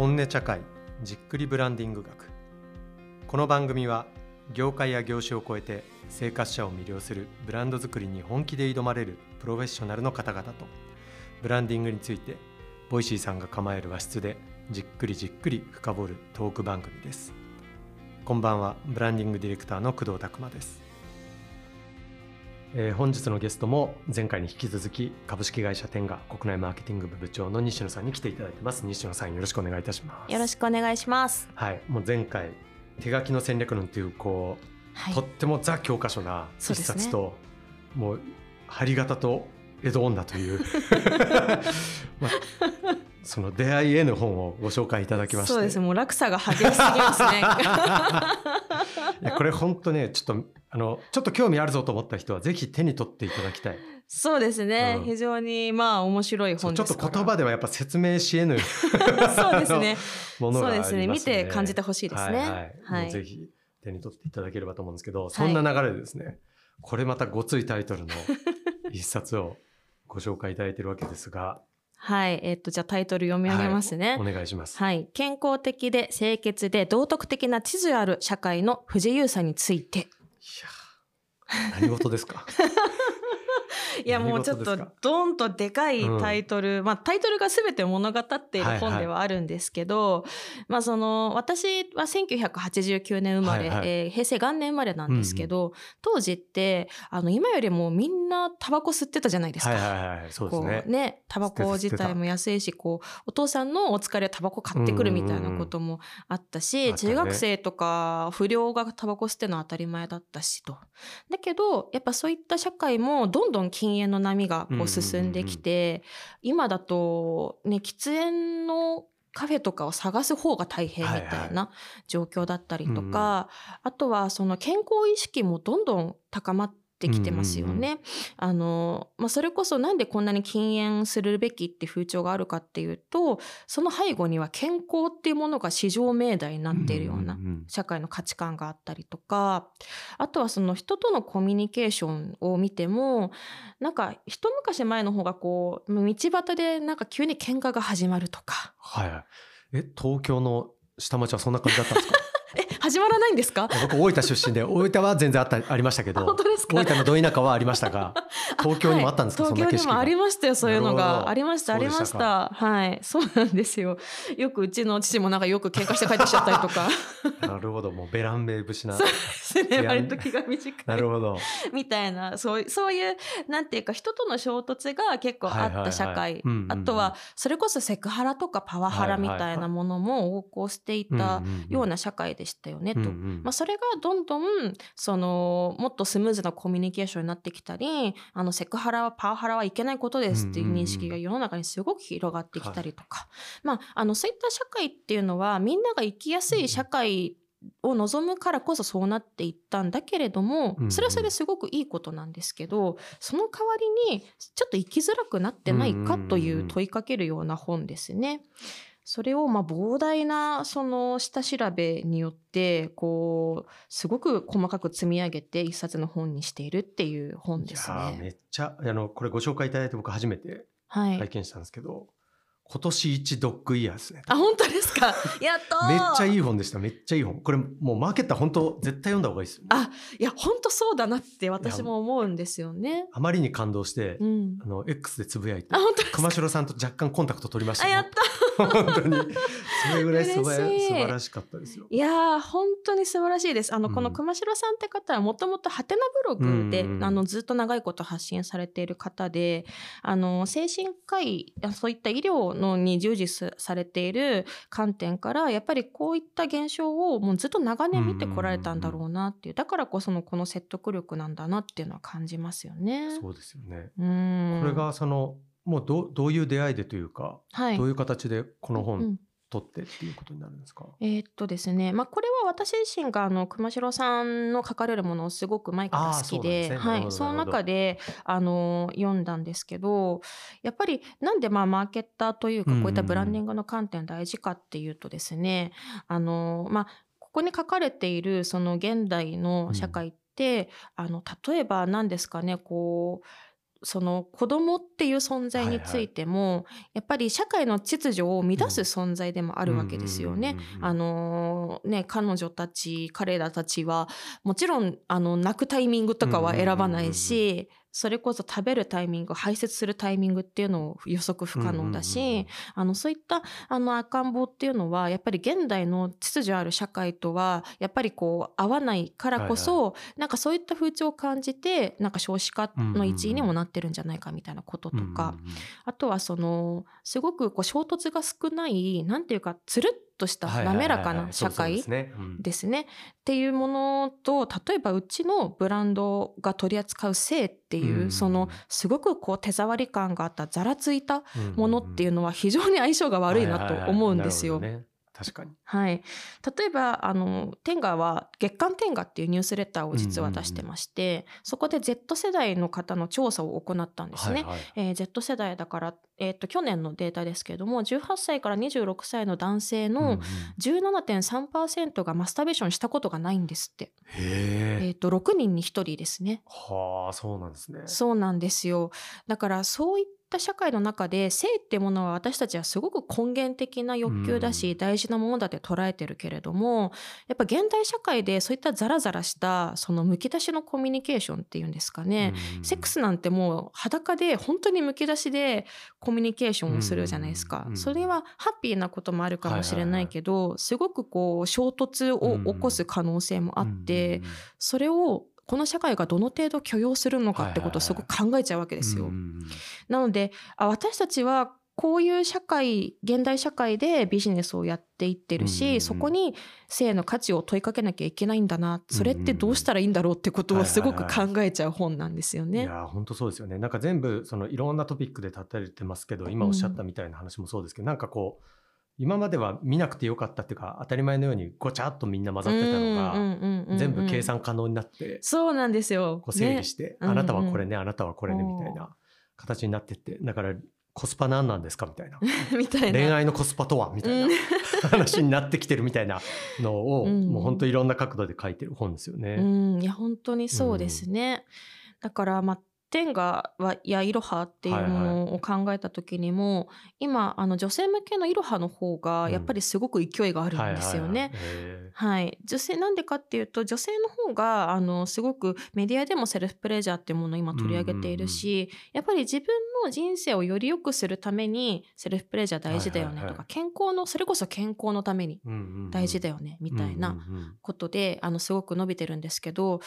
本音茶会じっくりブランディング学。この番組は業界や業種を超えて生活者を魅了するブランド作りに本気で挑まれるプロフェッショナルの方々とブランディングについて Voicy さんが構える和室でじっくりじっくり深掘るトーク番組です。こんばんはブランディングディレクターの工藤拓馬です。えー、本日のゲストも前回に引き続き株式会社 TENGA 国内マーケティング部部長の西野さんに来ていただいてます。西野さんよろしくお願いいたします。よろしくお願いします。はい。もう前回手書きの戦略論というこう、はい、とってもザ教科書な一冊と、ね、もう針型と江戸女という。まあ、その出会いへの本をご紹介いただきまして。そうです。もう落差が激しすぎますね。いやこれ本当ねちょっとあのちょっと興味あるぞと思った人はぜひ手に取っていただきたい。そうですね、うん、非常にまあ面白い本ちょっと言葉ではやっぱ説明しえぬ そうですね。ものがありますね、ね、見て感じてほしいですね。はい、はい。はい、ぜひ手に取っていただければと思うんですけどそんな流れでですね、これまたごついタイトルの一冊をご紹介いただいているわけですがはい。えっと、じゃあタイトル読み上げますね。はい、お願いします。はい。健康的で清潔で道徳的な地図ある社会の不自由さについて。いや何事ですか？いやもうちょっとドンとでかいタイトル、うん、まあタイトルが全て物語っている本ではあるんですけど、はいはい、まあその私は1989年生まれ、はいはい、えー、平成元年生まれなんですけど、うん当時ってあの今よりもみんなタバコ吸ってたじゃないですか。はいはいはい、そうですね。ねタバコ自体も安いしこうお父さんのお疲れタバコ買ってくるみたいなこともあったし、うんうんうん、中学生とか不良がタバコ吸ってのは当たり前だったしと。だけどやっぱそういった社会もどんどん禁煙の波がこう進んできて、今だとね喫煙のカフェとかを探す方が大変みたいな状況だったりとか、はいはい、あとはその健康意識もどんどん高まってってきてますよね。あの、まあ、それこそなんでこんなに禁煙するべきって風潮があるかっていうと、その背後には健康っていうものが至上命題になっているような社会の価値観があったりとか、あとはその人とのコミュニケーションを見ても、なんか一昔前の方がこう、道端でなんか急に喧嘩が始まるとか。はい。え、東京の下町はそんな感じだったんですか？え始まらないんですか？僕大分出身で大分は全然あったありましたけど本当ですか？大分のど田舎はありましたが 東京にもあったんですか、はい、東京にもありましたよそういうのが。ありましたありました。はい。そうなんですよ。よくうちの父もなんかよく喧嘩して帰ってきちゃったりとか。なるほど。もうベラン名節な。そうですね。割と気が短い。なるほど。みたいな。そうそういうなんていうか人との衝突が結構あった社会。あとはそれこそセクハラとかパワハラみたいなものも横行していたような社会でしたよねと、まあ、それがどんどんそのもっとスムーズなコミュニケーションになってきたりあのセクハラはパワハラはいけないことですっていう認識が世の中にすごく広がってきたりとか、まあ、あのそういった社会っていうのはみんなが生きやすい社会を望むからこそそうなっていったんだけれどもそれはそれですごくいいことなんですけどその代わりにちょっと生きづらくなってないかという問いかけるような本ですね。それをまあ膨大なその下調べによってこうすごく細かく積み上げて一冊の本にしているっていう本ですね。めっちゃあのこれご紹介いただいて僕初めて拝見したんですけど、はい今年一ドッグイヤーですね。あ、本当ですか？やっと。めっちゃいい本でした。めっちゃいい本。これもうマーケット本当絶対読んだ方がいいですよ、あ、いや本当そうだなって私も思うんですよね。あまりに感動して、うん、あの X でつぶやいて、熊代さんと若干コンタクト取りました、あ、やった。本当にそれぐらい素晴らしかったですよ。いや本当に素晴らしいです。あの、うん、この熊代さんって方はもともとハテナブログで、うんうん、あのずっと長いこと発信されている方で、あの精神科医そういった医療のに従事されている観点からやっぱりこういった現象をもうずっと長年見てこられたんだろうなっていう、だからこそのこの説得力なんだなっていうのは感じますよね。そうですよね。これがそのもうどどういう出会いでというか、はい、どういう形でこの本取ってっていうことになるんですか、えー、っとですね、まあ、これは私自身があの熊代さんの書かれるものをすごく前から好きで、ね、はい、その中であの読んだんですけどやっぱりなんでまあマーケッターというかこういったブランディングの観点大事かっていうとですね、あのまあここに書かれているその現代の社会って、うん、あの例えば何ですかねこうその子供っていう存在についても、はいはい、やっぱり社会の秩序を乱す存在でもあるわけですよね。あのね彼女たち彼らたちはもちろんあの泣くタイミングとかは選ばないし、それこそ食べるタイミング排泄するタイミングっていうのを予測不可能だし、あのそういったあの赤ん坊っていうのはやっぱり現代の秩序ある社会とはやっぱりこう合わないからこそ、はいはい、なんかそういった風潮を感じてなんか少子化の一位にもなってるんじゃないかみたいなこととか、あとはそのすごくこう衝突が少ないなんていうかつるっとした滑らかな社会ですね。っていうものと例えばうちのブランドが取り扱う性っていう、そのすごくこう手触り感があったざらついたものっていうのは非常に相性が悪いなと思うんですよ。確かに。はい。例えば、あの、天下は、月刊天下っていうニュースレターを実は出してまして、そこで Z 世代の方の調査を行ったんですね。はいはい、えー、Z 世代だから、えっ、ー、と、去年のデータですけれども、18歳から26歳の男性の17.3%がマスターベーションしたことがないんですって。へえっ、ー、と、6人に1人ですね。はあ、そうなんですね。そうなんですよ。だから、そういったった社会の中で性ってものは私たちはすごく根源的な欲求だし、大事なものだって捉えてるけれどもやっぱ現代社会でそういったザラザラしたそのむき出しのコミュニケーションっていうんですかね、セックスなんてもう裸で本当にむき出しでコミュニケーションをするじゃないですか、それはハッピーなこともあるかもしれないけど、すごくこう衝突を起こす可能性もあって、それをこの社会がどの程度許容するのかってことをすごく考えちゃうわけですよ。なのであ私たちはこういう社会現代社会でビジネスをやっていってるし、そこに性の価値を問いかけなきゃいけないんだな。それってどうしたらいいんだろうってことをすごく考えちゃう本なんですよね。いや本当そうですよね。なんか全部そのいろんなトピックで立たれてますけど今おっしゃったみたいな話もそうですけど、うん、なんかこう今までは見なくてよかったっていうか当たり前のようにごちゃっとみんな混ざってたのが全部計算可能になってそうなんですよ。こう整理して、ね、あなたはこれね、あなたはこれねみたいな形になってってだからコスパ何なんですかみたいな。みたいな。恋愛のコスパとはみたいな話になってきてるみたいなのを、うん、もう本当いろんな角度で書いてる本ですよね。うん、いや本当にそうですね、うん、だからまあ天下やいろはっていうものを考えた時にも、今あの女性向けのいろはの方がやっぱりすごく勢いがあるんですよね。はい、女性なんでかっていうと女性の方があのすごくメディアでもセルフプレジャーっていうものを今取り上げているし、やっぱり自分の人生をより良くするためにセルフプレジャー大事だよねとか、健康のそれこそ健康のために大事だよね、みたいなことで、あのすごく伸びてるんですけど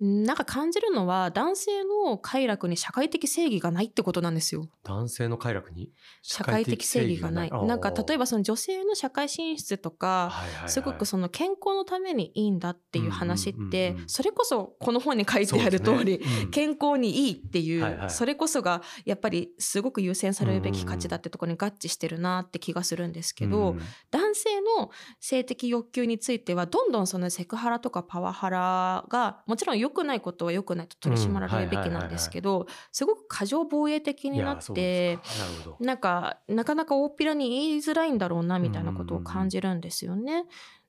なんか感じるのは男性の快楽に社会的正義がないってことなんですよ。男性の快楽に？社会的正義がない。なんか例えばその女性の社会進出とか、すごくその健康のためにいいんだっていう話って、それこそこの本に書いてある通り、健康にいいっていう、それこそがやっぱりすごく優先されるべき価値だってところに合致してるなって気がするんですけど、男性の性的欲求についてはどんどんそのセクハラとかパワハラがもちろん良くないことは良くないと取り締まられるべきなんですけど、すごく過剰防衛的になってなんか。なかなか大っぴらに言いづらいんだろうなみたいなことを感じるんですよね。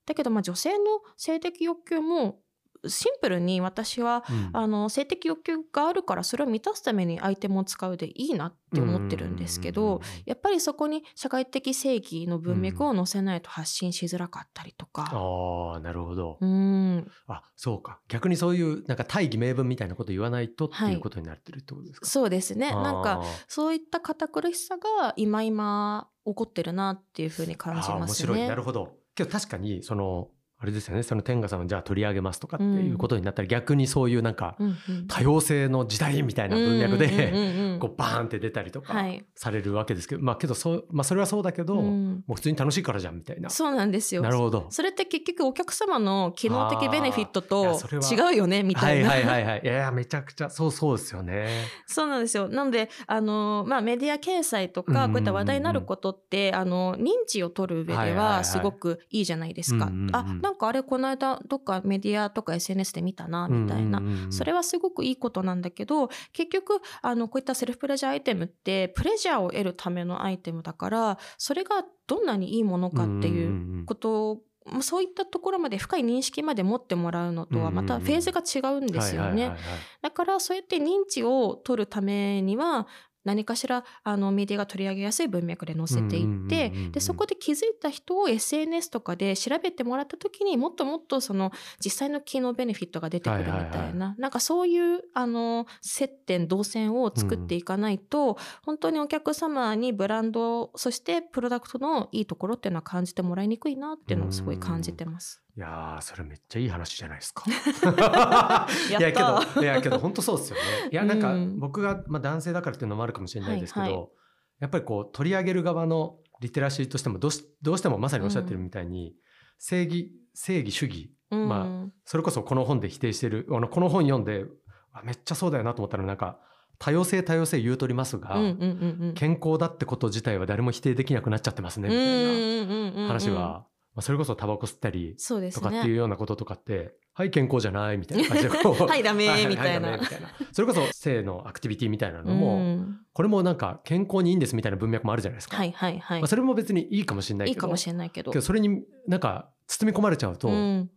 だけどまあ女性の性的欲求もシンプルに私は、うん、あの性的欲求があるからそれを満たすためにアイテムを使うでいいなって思ってるんですけどやっぱりそこに社会的正義の文脈を載せないと発信しづらかったりとか。うん、あなるほど。うん。あそうか。逆にそういうなんか大義名分みたいなこと言わないとっていうことになってるってことですか、はい、そうですね。なんかそういった堅苦しさが今今起こってるなっていうふうに感じますね。面白い。なるほど。けど確かにそのあれですよね。その天下さんをじゃあ取り上げますとかっていうことになったら、逆にそういうなんか多様性の時代みたいな文脈でこうバーンって出たりとかされるわけですけど、まあけどそ,、まあ、それはそうだけど、もう普通に楽しいからじゃんみたいな。そうなんですよ。なるほど。それって結局お客様の機能的ベネフィットと違うよねみたいな。はいはいはいはい。いやめちゃくちゃそうそうですよね。そうなんですよ。なのであの、まあ、メディア掲載とかこういった話題になることって、あの認知を取る上ではすごくいいじゃないですか、あなんかあれこの間どっかメディアとか SNS で見たなみたいな、それはすごくいいことなんだけど結局あのこういったセルフプレジャーアイテムってプレジャーを得るためのアイテムだからそれがどんなにいいものかっていうことそういったところまで深い認識まで持ってもらうのとはまたフェーズが違うんですよね。だからそうやって認知を取るためには何かしらあのメディアが取り上げやすい文脈で載せていってでそこで気づいた人を SNS とかで調べてもらった時にもっともっとその実際の機能ベネフィットが出てくるみたいな、なんかそういうあの接点動線を作っていかないと、うん、本当にお客様にブランドそしてプロダクトのいいところっていうのは感じてもらいにくいなっていうのをすごい感じてます。いやそれめっちゃいい話じゃないですか。いやけどいやけど本当そうですよね。いやなんか僕が、まあ、男性だからっていうのもあるかもしれないですけど、はいはい、やっぱりこう取り上げる側のリテラシーとしてもどうしどうしてもまさにおっしゃってるみたいに、うん、正義正義主義、うん、まあそれこそこの本で否定してるあのこの本読んであめっちゃそうだよなと思ったらなんか多様性多様性言うとりますが、健康だってこと自体は誰も否定できなくなっちゃってますねみたいな話はまあ、それこそタバコ吸ったりとかっていうようなこととかって、ね、はい健康じゃないみたいな感じで はいダメみたいなそれこそ性のアクティビティみたいなのも、うん、これもなんか健康にいいんですみたいな文脈もあるじゃないですか。はいはいはい。まあ、それも別にいいかもしれないけど。いいかもしれないけど。それになんか包み込まれちゃうと、うん、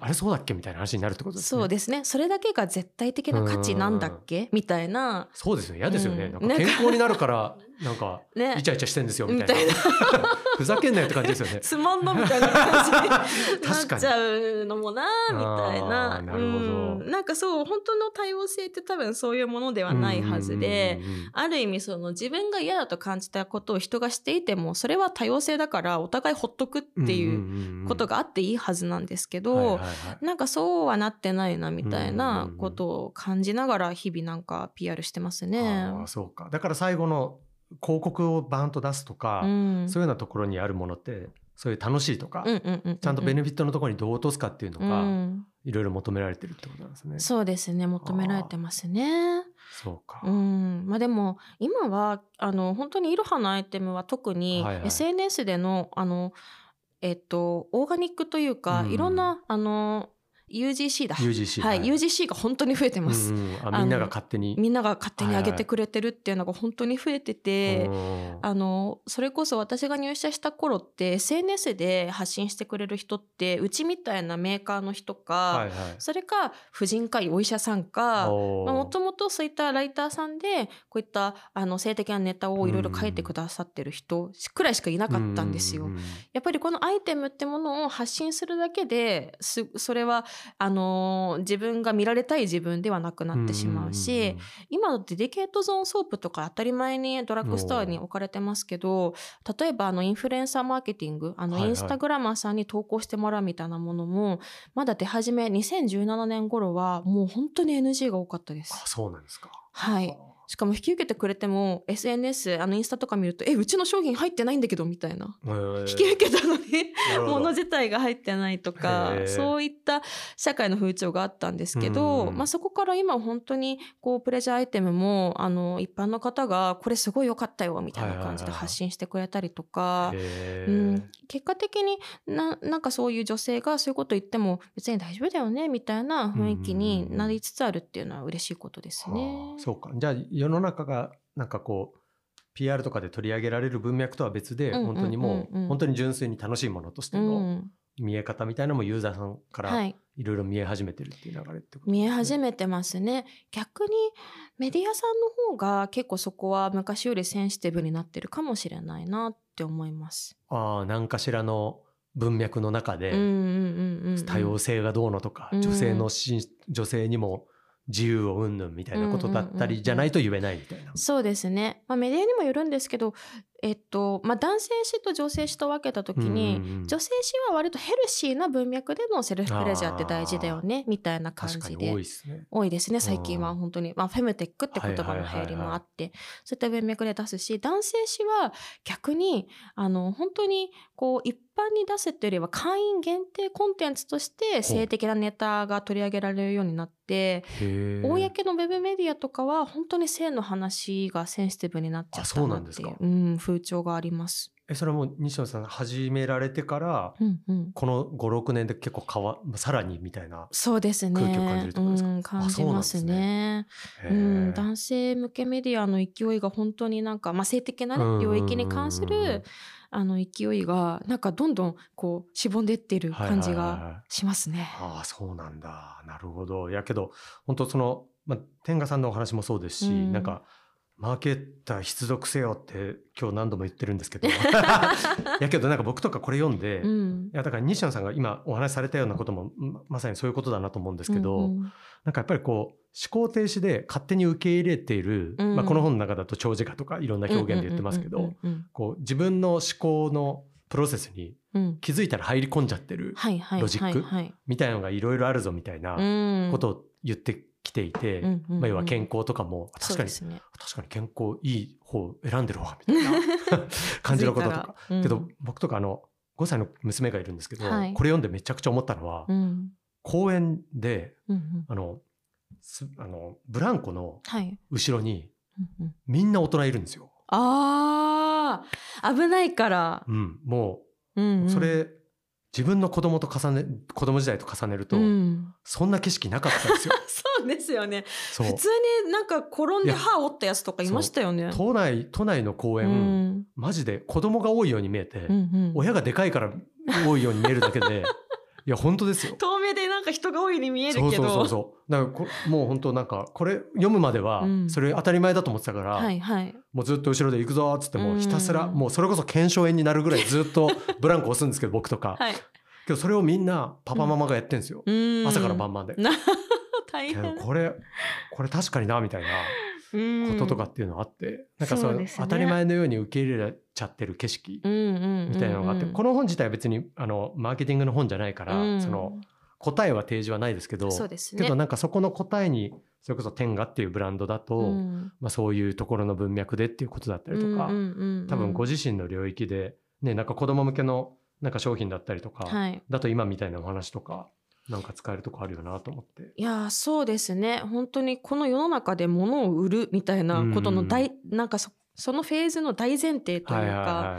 あれそうだっけみたいな話になるってことですね。そうですね。それだけが絶対的な価値なんだっけ？みたいな。そうですよ。嫌ですよね。なんか健康になるからなんかイチャイチャしてんですよみたいな。ふざけんなよって感じですよね。つまんのみたいな感じになっちゃう。のもなみたいな。なるほど、なんかそう本当の多様性って多分そういうものではないはずで、ある意味その自分が嫌だと感じたことを人がしていてもそれは多様性だからお互いほっとくっていうことがあっていいはずなんですけど、なんかそうはなってないなみたいなことを感じながら日々なんか PR してますね。あそうか。だから最後の広告をバーンと出すとか、うん、そういうようなところにあるものってそういう楽しいとか、ちゃんとベネフィットのところにどう落とすかっていうのが、いろいろ求められてるってことなんですね。そうですね求められてますね。そうか。うん。まあでも今はあの本当にイロハのアイテムは特に SNS での、あのえっとオーガニックというか、いろんなあの UGC だ。UGC。はい。はい、UGC が本当に増えてます、うんあ。みんなが勝手に。みんなが勝手に上げてくれてるっていうのが本当に増えてて、はい、あの、それこそ私が入社した頃って SNS で発信してくれる人って、うちみたいなメーカーの人か、はいはい、それか婦人科医、お医者さんか、もともとそういったライターさんで、こういったあの性的なネタをいろいろ書いてくださってる人くらいしかいなかったんですよ。やっぱりこのアイテムってものを発信するだけで、それはあの自分が見られたい自分ではなくなってしまうし、今だってデケートゾーンソープとか当たり前にドラッグストアに置かれてますけど例えばあのインフルエンサーマーケティングあのインスタグラマーさんに投稿してもらうみたいなものも、はいはい、まだ出始め2017年頃はもう本当に NG が多かったです。あそうなんですか。はいしかも引き受けてくれても SNS あのインスタとか見ると「えうちの商品入ってないんだけど」みたいな、引き受けたのにもの自体が入ってないとかそういった社会の風潮があったんですけど、まあ、そこから今本当にこうプレジャーアイテムもあの一般の方が「これすごい良かったよ」みたいな感じで発信してくれたりとか、うん、結果的にななんかそういう女性がそういうこと言っても別に大丈夫だよねみたいな雰囲気になりつつあるっていうのは嬉しいことですね。そうか。じゃあ世の中がなんかこう PR とかで取り上げられる文脈とは別で、本当にもう本当に純粋に楽しいものとしての見え方みたいなのもユーザーさんからい。ろいろ見え始めてるっていう流れってこと、ね、見え始めてますね。逆にメディアさんの方が結構そこは昔よりセンシティブになってるかもしれないなって思います。ああ何かしらの文脈の中で多様性がどうのとか、女性の女性にも自由をうんぬんみたいなことだったりじゃないと言えないみたいな。そうですね。まあ、メディアにもよるんですけど、えっとまあ、男性誌と女性誌と分けた時に、うんうん、女性誌は割とヘルシーな文脈でのセルフプレジャーって大事だよねみたいな感じで。多いですね。多いですね最近は本当に、まあ、フェムテックって言葉の流行りもあって、そういった文脈で出すし男性誌は逆にあの本当にこう一般に出すっていうよりは会員限定コンテンツとして性的なネタが取り上げられるようになって公のウェブメディアとかは本当に性の話がセンシティブになっちゃったなっていう。うん、風潮があります。えそれはもう西野さん始められてから、うんうん、この56年で結構変わさらにみたいなそうですね。空気を感じるところですか、うん、感じますね。うん、男性向けメディアの勢いが本当になんか、まあ、性的な、ね、領域に関するあの勢いがなんかどんどんこうしぼんでってる感じがしますね。ああそうなんだ。なるほど。やけど本当その、まあ、天賀さんのお話もそうですし、うん、なんかマーケッター必読せよって今日何度も言ってるんですけど。やけどなんか僕とかこれ読んで、うん、いやだから西野さんが今お話しされたようなこともまさにそういうことだなと思うんですけど、うんうん、なんかやっぱりこう思考停止で勝手に受け入れている、うん、まあ、この本の中だと長寿化とかいろんな表現で言ってますけど自分の思考のプロセスに気づいたら入り込んじゃってるロジックみたいなのがいろいろあるぞみたいなことを言ってきていて、まあ、要は健康とかも確かに、ね、確かに健康いい方を選んでるわみたいな 感じのこととか、うん、けど僕とかあの5歳の娘がいるんですけど、はい、これ読んでめちゃくちゃ思ったのは、うん、公園で、うんうん、あのあのブランコの後ろに、みんな大人いるんですよ。ああ危ないから。うん、もう、うんうん、それ自分の子供と重ね子供時代と重ねると、うん、そんな景色なかったんですよ。そ うですよね。普通になんか転んで歯折ったやつとかいましたよね。都内都内の公園、うん、マジで子供が多いように見えて、うんうん、親がでかいから多いように見えるだけで。いや本当ですよ。遠目でなんか人が多いに見えるけど。そうそうそうだからもう本当なんかこれ読むまではそれ当たり前だと思ってたから、うんはいはい、もうずっと後ろで行くぞっつってもひたすら、もうそれこそ腱鞘炎になるぐらいずっとブランコ押すんですけど僕とか。はい、けどそれをみんなパパママがやってんですよ。うん、朝から晩まで。大変。これこれ確かになみたいな。こととかっていうのがあって、なんかその、ね、当たり前のように受け入れちゃってる景色みたいなのがあって、この本自体は別にあのマーケティングの本じゃないから、うん、その答えは提示はないですけど、ね、けどなんかそこの答えにそれこそ天下っていうブランドだと、うん、まあ、そういうところの文脈でっていうことだったりとか、多分ご自身の領域で、ね、なんか子供向けのなんか商品だったりとか、はい、だと今みたいなお話とかなんか使えるとこあるよなと思って。いやそうですね。本当にこの世の中で物を売るみたいなことの大、うん、なんかそそのフェーズの大前提というか、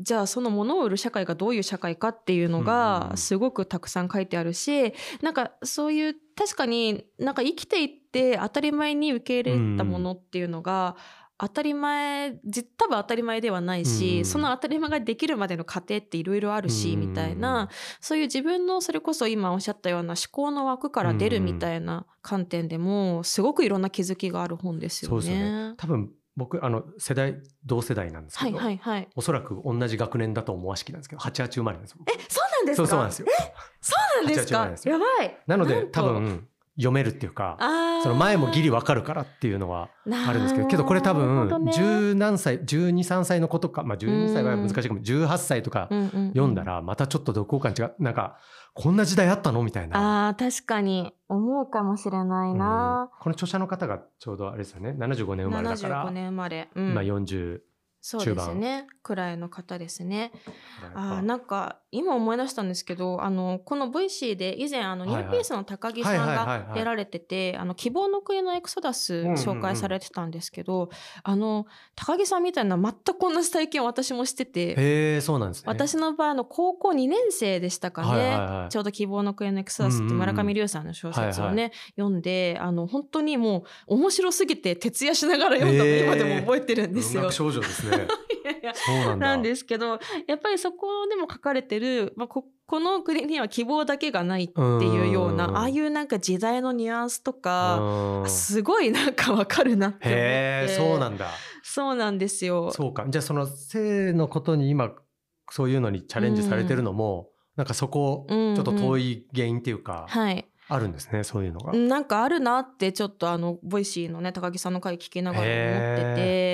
じゃあその物を売る社会がどういう社会かっていうのがすごくたくさん書いてあるし、なんかそういう確かになんか生きていって当たり前に受け入れたものっていうのが、当たり前じ多分当たり前ではないし、うん、その当たり前ができるまでの過程っていろいろあるし、うん、みたいなそういう自分のそれこそ今おっしゃったような思考の枠から出るみたいな観点でもすごくいろんな気づきがある本ですよね。そうですね。多分僕あの世代同世代なんですけど、はいはいはい、おそらく同じ学年だと思わしきなんですけど88生まれなんですよ。えそうなんですか？そうなんですよ。えそうなんですか？やばい。なので多分読めるっていうかその前もギリわかるからっていうのはあるんですけどけどこれ多分十何歳1213歳の子とかまあ12歳は難しいかも。18歳とか読んだらまたちょっと読後感違うなんかこんな時代あったのみたいな。あ確かに思うかもしれないな、この著者の方がちょうどあれですよね。75年生まれだから。75年生まれ、うん、今40そうですね。くらいの方ですね。あなんか今思い出したんですけどあのこの VC で以前あのニューピースの高木さんが出られてて希望の国のエクソダス紹介されてたんですけど、あの高木さんみたいな全く同じ体験を私もしててへそうなんです、ね、私の場合の高校2年生でしたかね、ちょうど希望の国のエクソダスって村上龍さんの小説をね、読んであの本当にもう面白すぎて徹夜しながら読んだの今でも覚えてるんですよ。少女ですねななんですけどやっぱりそこでも書かれてる、まあ、ここの国には希望だけがないっていうようなああいうなんか時代のニュアンスとかすごいなんかわかるなって思って。そうなんだ。そうなんですよ。そうか。じゃあその性のことに今そういうのにチャレンジされてるのも、うん、なんかそこちょっと遠い原因っていうか、うんうん、はいあるんですねそういうのが。なんかあるなってちょっとあの Voicy のね高木さんの回聞きながら思ってて。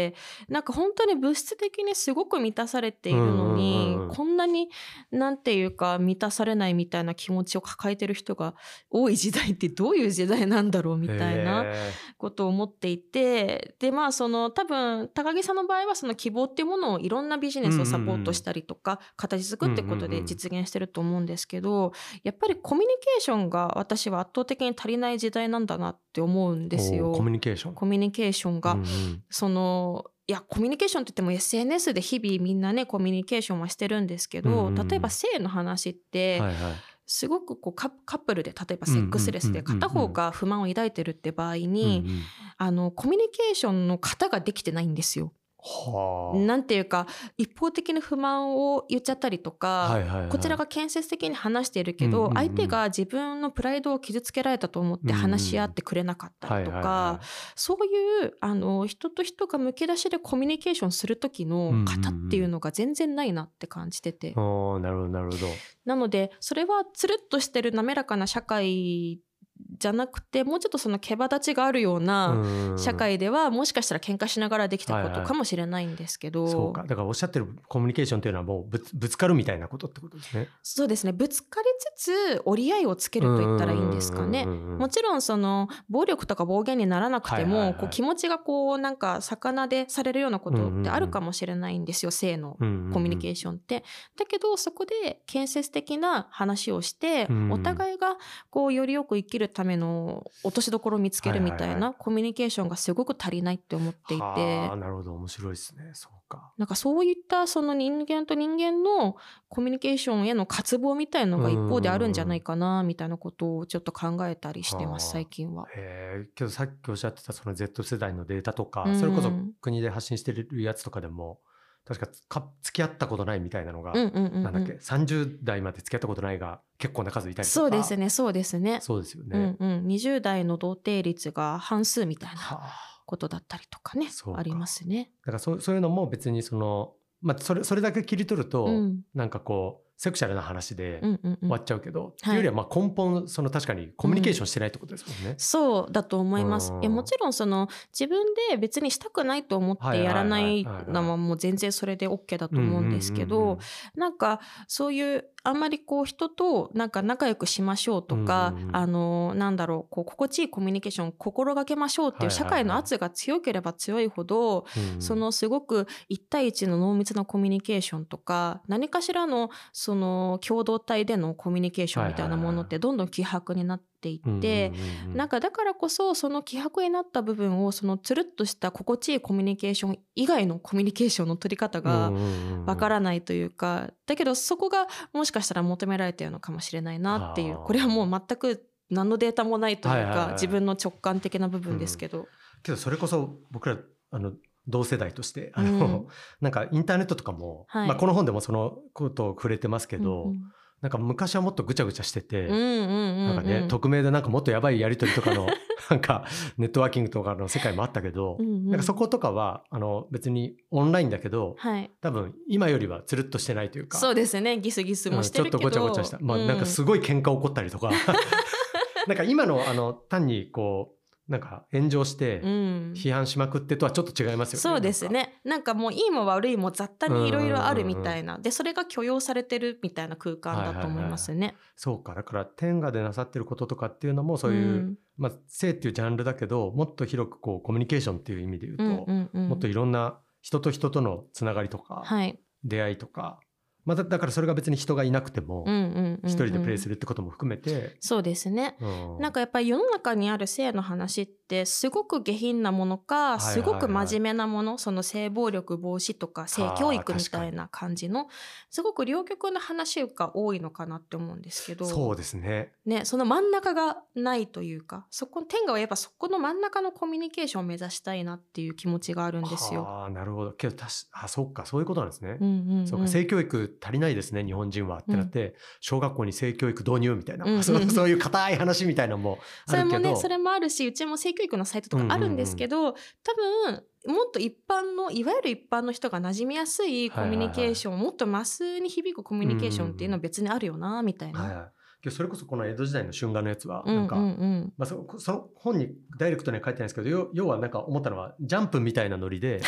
なんか本当に物質的にすごく満たされているのに、こんなになんていうか満たされないみたいな気持ちを抱えてる人が多い時代ってどういう時代なんだろうみたいなことを思っていて。でまあその多分高木さんの場合はその希望っていうものをいろんなビジネスをサポートしたりとか、形作ってことで実現してると思うんですけどやっぱりコミュニケーションが私私は圧倒的に足りない時代なんだなって思うんですよ。コミュニケーション。コミュニケーションが、うんうん、そのいやコミュニケーションって言っても SNS で日々みんなねコミュニケーションはしてるんですけど、うんうん、例えば性の話って、はいはい。すごくこうカップルで例えばセックスレスで片方が不満を抱いてるって場合に、あのコミュニケーションの型ができてないんですよ。なんていうか一方的な不満を言っちゃったりとか、はいはいはい、こちらが建設的に話しているけど、うんうんうん、相手が自分のプライドを傷つけられたと思って話し合ってくれなかったりとか、そういうあの人と人がむき出しでコミュニケーションする時の型っていうのが全然ないなって感じてて。うんうん、なるほどなるほど。なのでそれはつるっとしてる滑らかな社会じゃなくてもうちょっとその毛羽立ちがあるような社会ではもしかしたら喧嘩しながらできたことかもしれないんですけど、はいはい、そうか。だからおっしゃってるコミュニケーションというのはもうぶぶつかるみたいなことってことですね。そうですね。ぶつかりつつ折り合いをつけると言ったらいいんですかね。もちろんその暴力とか暴言にならなくても、こう気持ちがこうなんか魚でされるようなことってあるかもしれないんですよ。性のコミュニケーションって。だけどそこで建設的な話をしてお互いがこうよりよく生きるための落としどころを見つけるみたいなコミュニケーションがすごく足りないって思っていて、あなるほど。面白いですね。そうか。なんかそういったその人間と人間のコミュニケーションへの渇望みたいのが一方であるんじゃないかなみたいなことをちょっと考えたりしてます最近は。へえけどさっきおっしゃってたその Z 世代のデータとか、それこそ国で発信してるやつとかでも確かか付き合ったことないみたいなのが、なんだっけ30代まで付き合ったことないが結構な数いたりとか。そうですねそうですね。そうですよね、うんうん、20代の童貞率が半数みたいなことだったりとかねありますね。だからそそういうのも別にそのまあそれそれだけ切り取ると、うん、なんかこうセクシャルな話で終わっちゃうけど、っていうよりはまあ根本その確かにコミュニケーションしてないってことですもんね。うん、そうだと思います。いやもちろんその自分で別にしたくないと思ってやらないのはもう全然それで OK だと思うんですけどなんかそういうあんまりこう人となんか仲良くしましょうとか、うんうん、あのなんだろうこう心地いいコミュニケーションを心がけましょうっていう社会の圧が強ければ強いほど、そのすごく一対一の濃密なコミュニケーションとか何かしらのその共同体でのコミュニケーションみたいなものってどんどん希薄になってていって、なんかだからこそその希薄になった部分をそのつるっとした心地いいコミュニケーション以外のコミュニケーションの取り方がわからないというかだけどそこがもしかしたら求められてるのかもしれないなっていうこれはもう全く何のデータもないというか、自分の直感的な部分ですけど。うん、けどそれこそ僕らあの同世代としてあの、うん、なんかインターネットとかも、はい、まあ、この本でもそのことを触れてますけど、うんうんなんか昔はもっとぐちゃぐちゃしてて、なんかね、匿名でなんかもっとやばいやり取りとかの、なんかネットワーキングとかの世界もあったけど、うんうん、なんかそことかは、あの別にオンラインだけど、はい、多分今よりはつるっとしてないというか。そうですね、ギスギスもしてるけど、うん、ちょっとごちゃごちゃした。まあなんかすごい喧嘩起こったりとか、なんか今のあの単にこう、なんか炎上して批判しまくってとはちょっと違いますよね。そうですね。なんかもういいも悪いも雑多にいろいろあるみたいな。で、それが許容されてるみたいな空間だと思いますね。はいはいはい、そうか。だから天下でなさってることとかっていうのもそういう、うん、まあ性っていうジャンルだけど、もっと広くこうコミュニケーションっていう意味で言うと、うんうんうん、もっといろんな人と人とのつながりとか、はい、出会いとか、まあ、だからそれが別に人がいなくても一人でプレイするってことも含めて、そうですね、うん、なんかやっぱり世の中にある性の話ってすごく下品なものかすごく真面目なもの、その性暴力防止とか性教育みたいな感じのすごく両極の話が多いのかなって思うんですけど。そうですね。ねその真ん中がないというかそこ天下はやっぱそこの真ん中のコミュニケーションを目指したいなっていう気持ちがあるんですよ。あなるほど。けどたしあそっかそういうことなんですね。うんうんうん、そうか性教育足りないですね日本人はってなって、うん、小学校に性教育導入みたいな、うんうん、そうそういう硬い話みたいなのもあるけど。それもねそれもあるしうちも性教育のサイトとかあるんですけど、うんうんうん、多分もっと一般のいわゆる一般の人が馴染みやすいコミュニケーション、はいはいはい、もっとマスに響くコミュニケーションっていうのは別にあるよなみたいな。はいはいそれこそこの江戸時代の春画のやつはなんか、まあ、そその本にダイレクトには書いてないんですけど要はなんか思ったのはジャンプみたいなノリで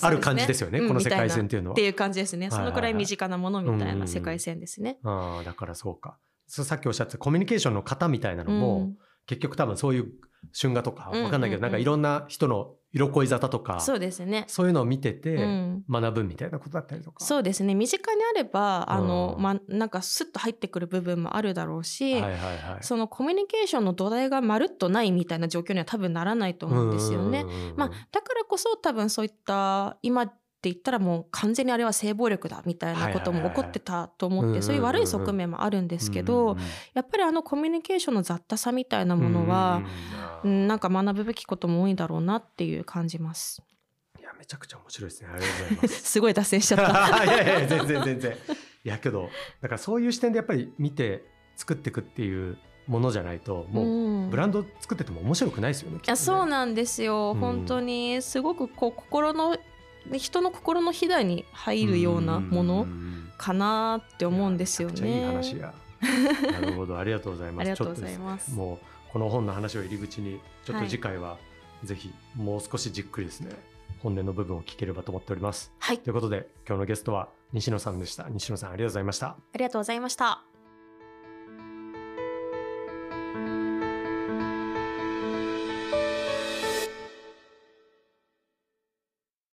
ある感じですよね、うん、この世界線っていうのは。っていう感じですね、そのくらい身近なものみたいな世界線ですね。うんうん、あだからそうか。さっきおっしゃったコミュニケーションの型みたいなのも、うん、結局多分そういう春画とかわかんないけど、なんかいろんな人の色恋沙汰とかそうですね。そういうのを見てて学ぶみたいなことだったりとか、うん、そうですね。身近にあればあの、ま、なんかスッと入ってくる部分もあるだろうし、はいはいはい、そのコミュニケーションの土台がまるっとないみたいな状況には多分ならないと思うんですよね。まあ、だからこそ多分そういった今って言ったらもう完全にあれは性暴力だみたいなことも起こってたと思ってそういう悪い側面もあるんですけどやっぱりあのコミュニケーションの雑多さみたいなものはなんか学ぶべきことも多いんだろうなっていう感じます。いやめちゃくちゃ面白いですね。ありがとうございます。すごい脱線しちゃった。いやいや全然全然。いやけどだからそういう視点でやっぱり見て作っていくっていうものじゃないともうブランド作ってても面白くないですよね。ね。いやそうなんですよ、うん、本当にすごくこう心の人の心のひだに入るようなものかなって思うんですよね。いい話や。なるほどありがとうございます。ありがとうございます。もうこの本の話を入り口にちょっと次回はぜひもう少しじっくりですね、本音の部分を聞ければと思っております。はい。ということで今日のゲストは西野さんでした。西野さんありがとうございました。ありがとうございました。